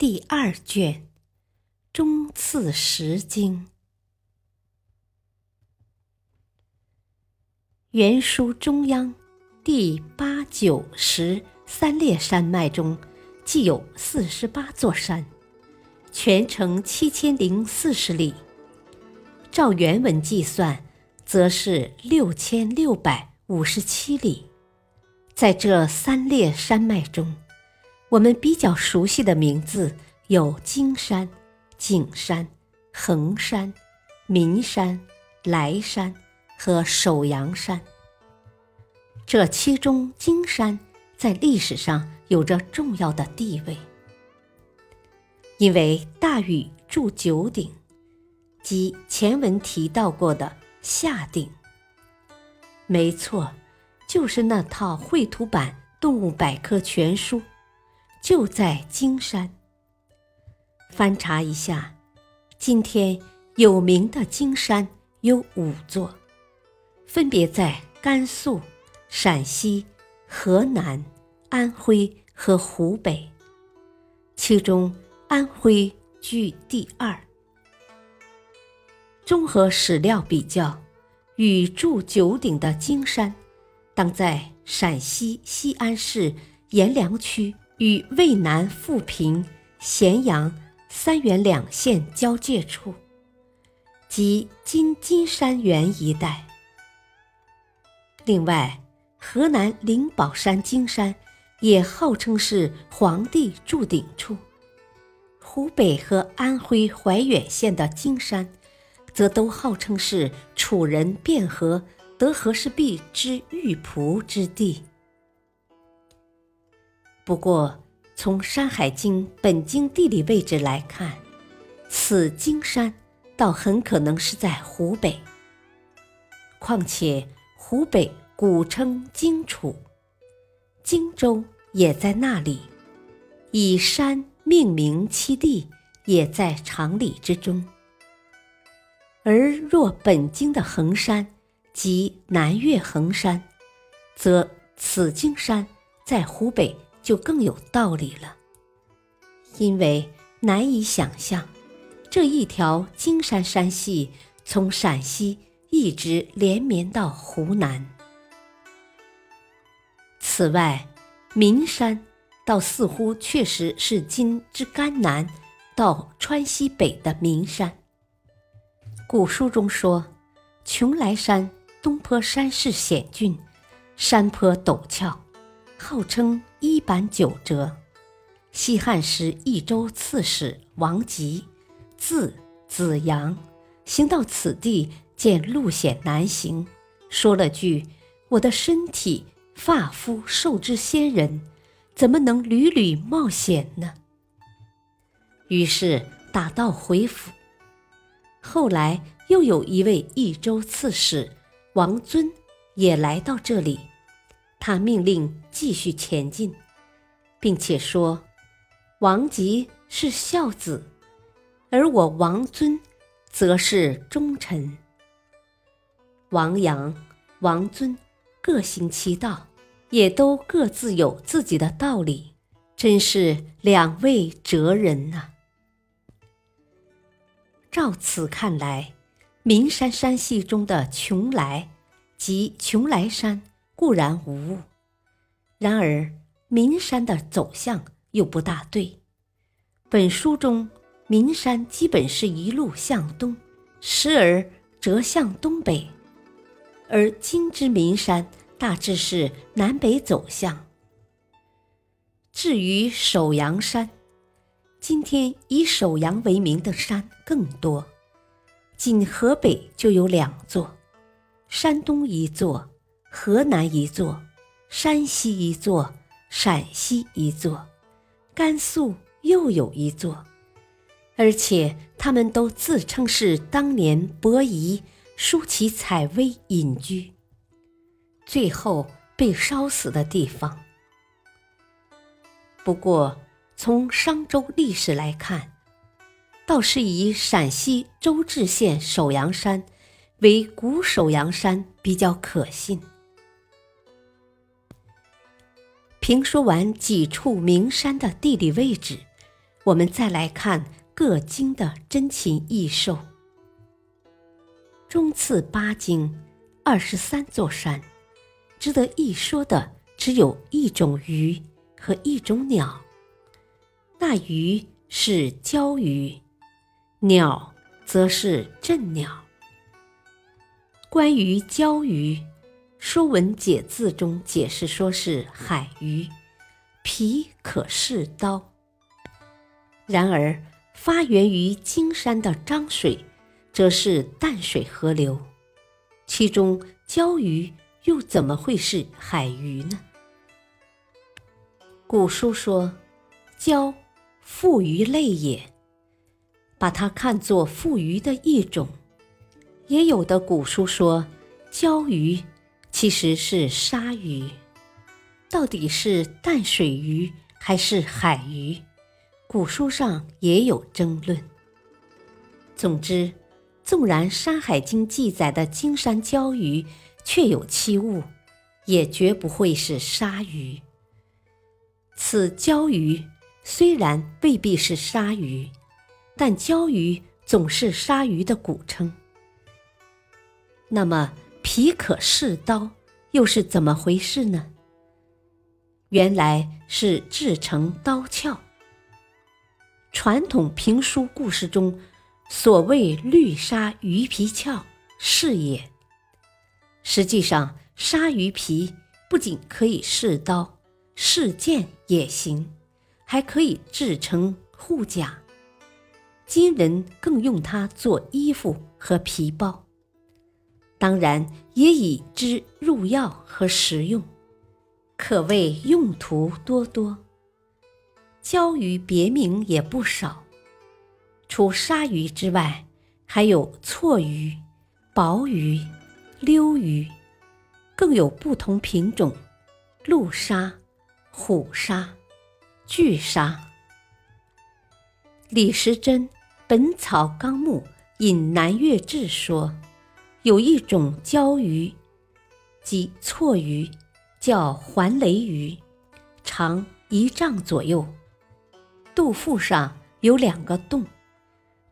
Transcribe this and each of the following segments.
第二卷《中次十经》，原书中央第八、九、十三列山脉中，既有四十八座山，全程七千零四十里。照原文计算，则是六千六百五十七里。在这三列山脉中，我们比较熟悉的名字有金山、景山、衡山、岷山、莱山和首阳山。这其中，金山在历史上有着重要的地位，因为大禹筑九鼎，即前文提到过的夏鼎。没错，就是那套绘图版《动物百科全书》。就在金山。翻查一下，今天有名的金山有五座，分别在甘肃、陕西、河南、安徽和湖北，其中安徽居第二。综合史料比较，与筑九鼎的金山，当在陕西西安市阎良区。与渭南富平、咸阳、三原两县交界处，即今金山原一带。另外，河南灵宝山金山也号称是皇帝筑鼎处。湖北和安徽怀远县的金山，则都号称是楚人卞和得和氏璧之玉璞之地。不过，从《山海经》本经地理位置来看，此经山倒很可能是在湖北。况且湖北古称荆楚，荆州也在那里，以山命名其地也在常理之中。而若本经的衡山即南岳衡山，则此经山在湖北。就更有道理了，因为难以想象，这一条金山山系从陕西一直连绵到湖南。此外，岷山倒似乎确实是今之甘南到川西北的岷山。古书中说，邛崃山东坡山势险峻，山坡陡峭。号称一板九折。西汉时益州刺史王吉，字子阳，行到此地，见路险难行，说了句：“我的身体发肤受之先人，怎么能屡屡冒险呢？”于是打道回府。后来又有一位益州刺史王尊也来到这里。他命令继续前进，并且说：“王吉是孝子，而我王尊则是忠臣。王阳、王尊各行其道，也都各自有自己的道理，真是两位哲人呐。”照此看来，岷山山系中的邛崃及邛崃山。固然无误，然而岷山的走向又不大对。本书中，岷山基本是一路向东，时而折向东北，而今之岷山大致是南北走向。至于首阳山，今天以首阳为名的山更多，仅河北就有两座，山东一座。河南一座，山西一座，陕西一座，甘肃又有一座，而且他们都自称是当年伯夷舒淇采薇隐居，最后被烧死的地方。不过，从商周历史来看，倒是以陕西周至县首阳山为古首阳山比较可信。评说完几处名山的地理位置，我们再来看各经的珍禽异兽。中次八经，二十三座山，值得一说的只有一种鱼和一种鸟。那鱼是鲛鱼，鸟则是镇鸟。关于鲛鱼。《说文解字》中解释说是海鱼，皮可试刀。然而，发源于金山的漳水，则是淡水河流，其中鲛鱼又怎么会是海鱼呢？古书说：“鲛，富鱼类也。”把它看作富鱼的一种。也有的古书说：“鲛鱼。”其实是鲨鱼，到底是淡水鱼还是海鱼？古书上也有争论。总之，纵然《山海经》记载的金山鲛鱼确有其物，也绝不会是鲨鱼。此鲛鱼虽然未必是鲨鱼，但鲛鱼总是鲨鱼的古称。那么？皮可试刀，又是怎么回事呢？原来是制成刀鞘。传统评书故事中，所谓“绿鲨鱼皮鞘”是也。实际上，鲨鱼皮不仅可以试刀、试剑也行，还可以制成护甲。金人更用它做衣服和皮包。当然也以之入药和食用，可谓用途多多。鲛鱼别名也不少，除鲨鱼之外，还有错鱼、薄鱼、溜鱼，更有不同品种：鹿鲨、虎鲨、巨鲨。李时珍《本草纲目》引《南越志》说。有一种鲛鱼，即错鱼，叫环雷鱼，长一丈左右，肚腹上有两个洞，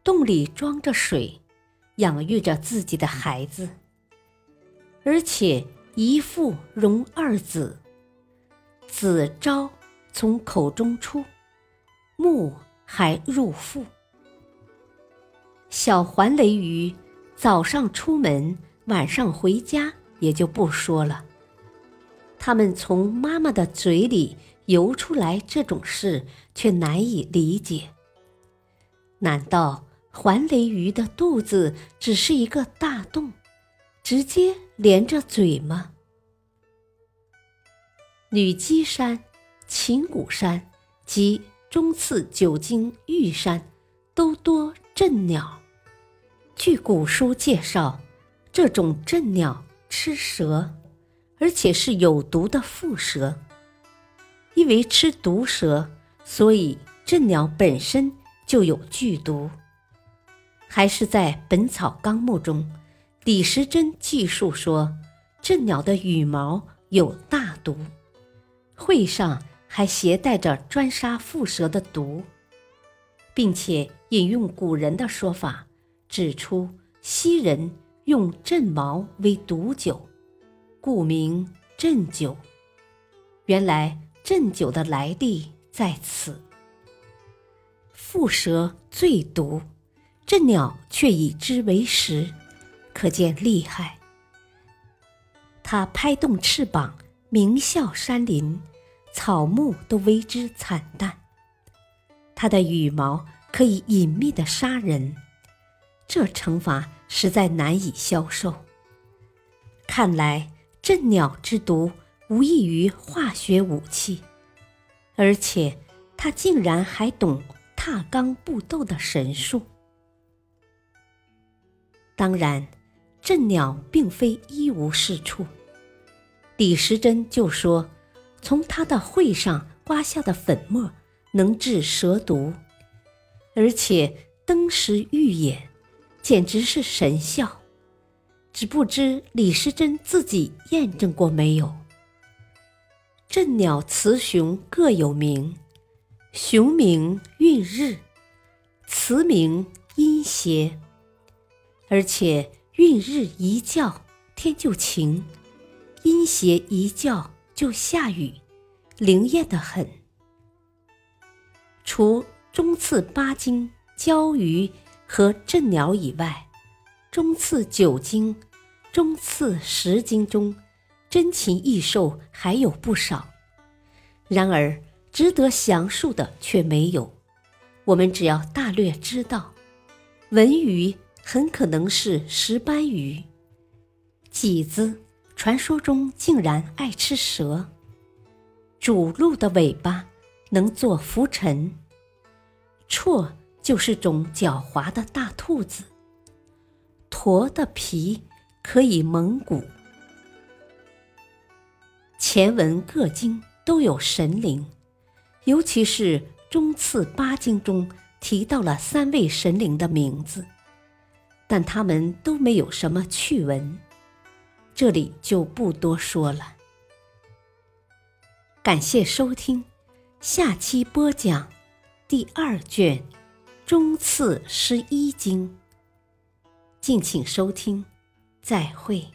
洞里装着水，养育着自己的孩子，而且一腹容二子，子朝从口中出，目还入腹。小环雷鱼。早上出门，晚上回家也就不说了。他们从妈妈的嘴里游出来这种事，却难以理解。难道环雷鱼的肚子只是一个大洞，直接连着嘴吗？女鸡山、秦谷山及中次九经玉山，都多震鸟。据古书介绍，这种镇鸟吃蛇，而且是有毒的蝮蛇。因为吃毒蛇，所以镇鸟本身就有剧毒。还是在《本草纲目》中，李时珍记述说，镇鸟的羽毛有大毒，喙上还携带着专杀蝮蛇的毒，并且引用古人的说法。指出西人用镇毛为毒酒，故名镇酒。原来镇酒的来历在此。蝮蛇最毒，镇鸟却以之为食，可见厉害。它拍动翅膀，鸣啸山林，草木都为之惨淡。它的羽毛可以隐秘的杀人。这惩罚实在难以消受。看来镇鸟之毒无异于化学武器，而且他竟然还懂踏罡步斗的神术。当然，镇鸟并非一无是处。李时珍就说，从他的喙上刮下的粉末能治蛇毒，而且登时愈眼，简直是神效。只不知李时珍自己验证过没有？镇鸟雌雄各有名，雄名运日，雌名阴邪。而且运日一叫天就晴，阴邪一叫就下雨，灵验的很。除中次八经、鲛鱼和镇鸟以外，中次九经、中次十经中，珍禽异兽还有不少。然而值得详述的却没有。我们只要大略知道，文鱼。很可能是石斑鱼。麂子传说中竟然爱吃蛇。主鹿的尾巴能做浮尘。绰就是种狡猾的大兔子。驼的皮可以蒙古。前文各经都有神灵，尤其是中次八经中提到了三位神灵的名字。但他们都没有什么趣闻，这里就不多说了。感谢收听，下期播讲第二卷中次十一经，敬请收听，再会。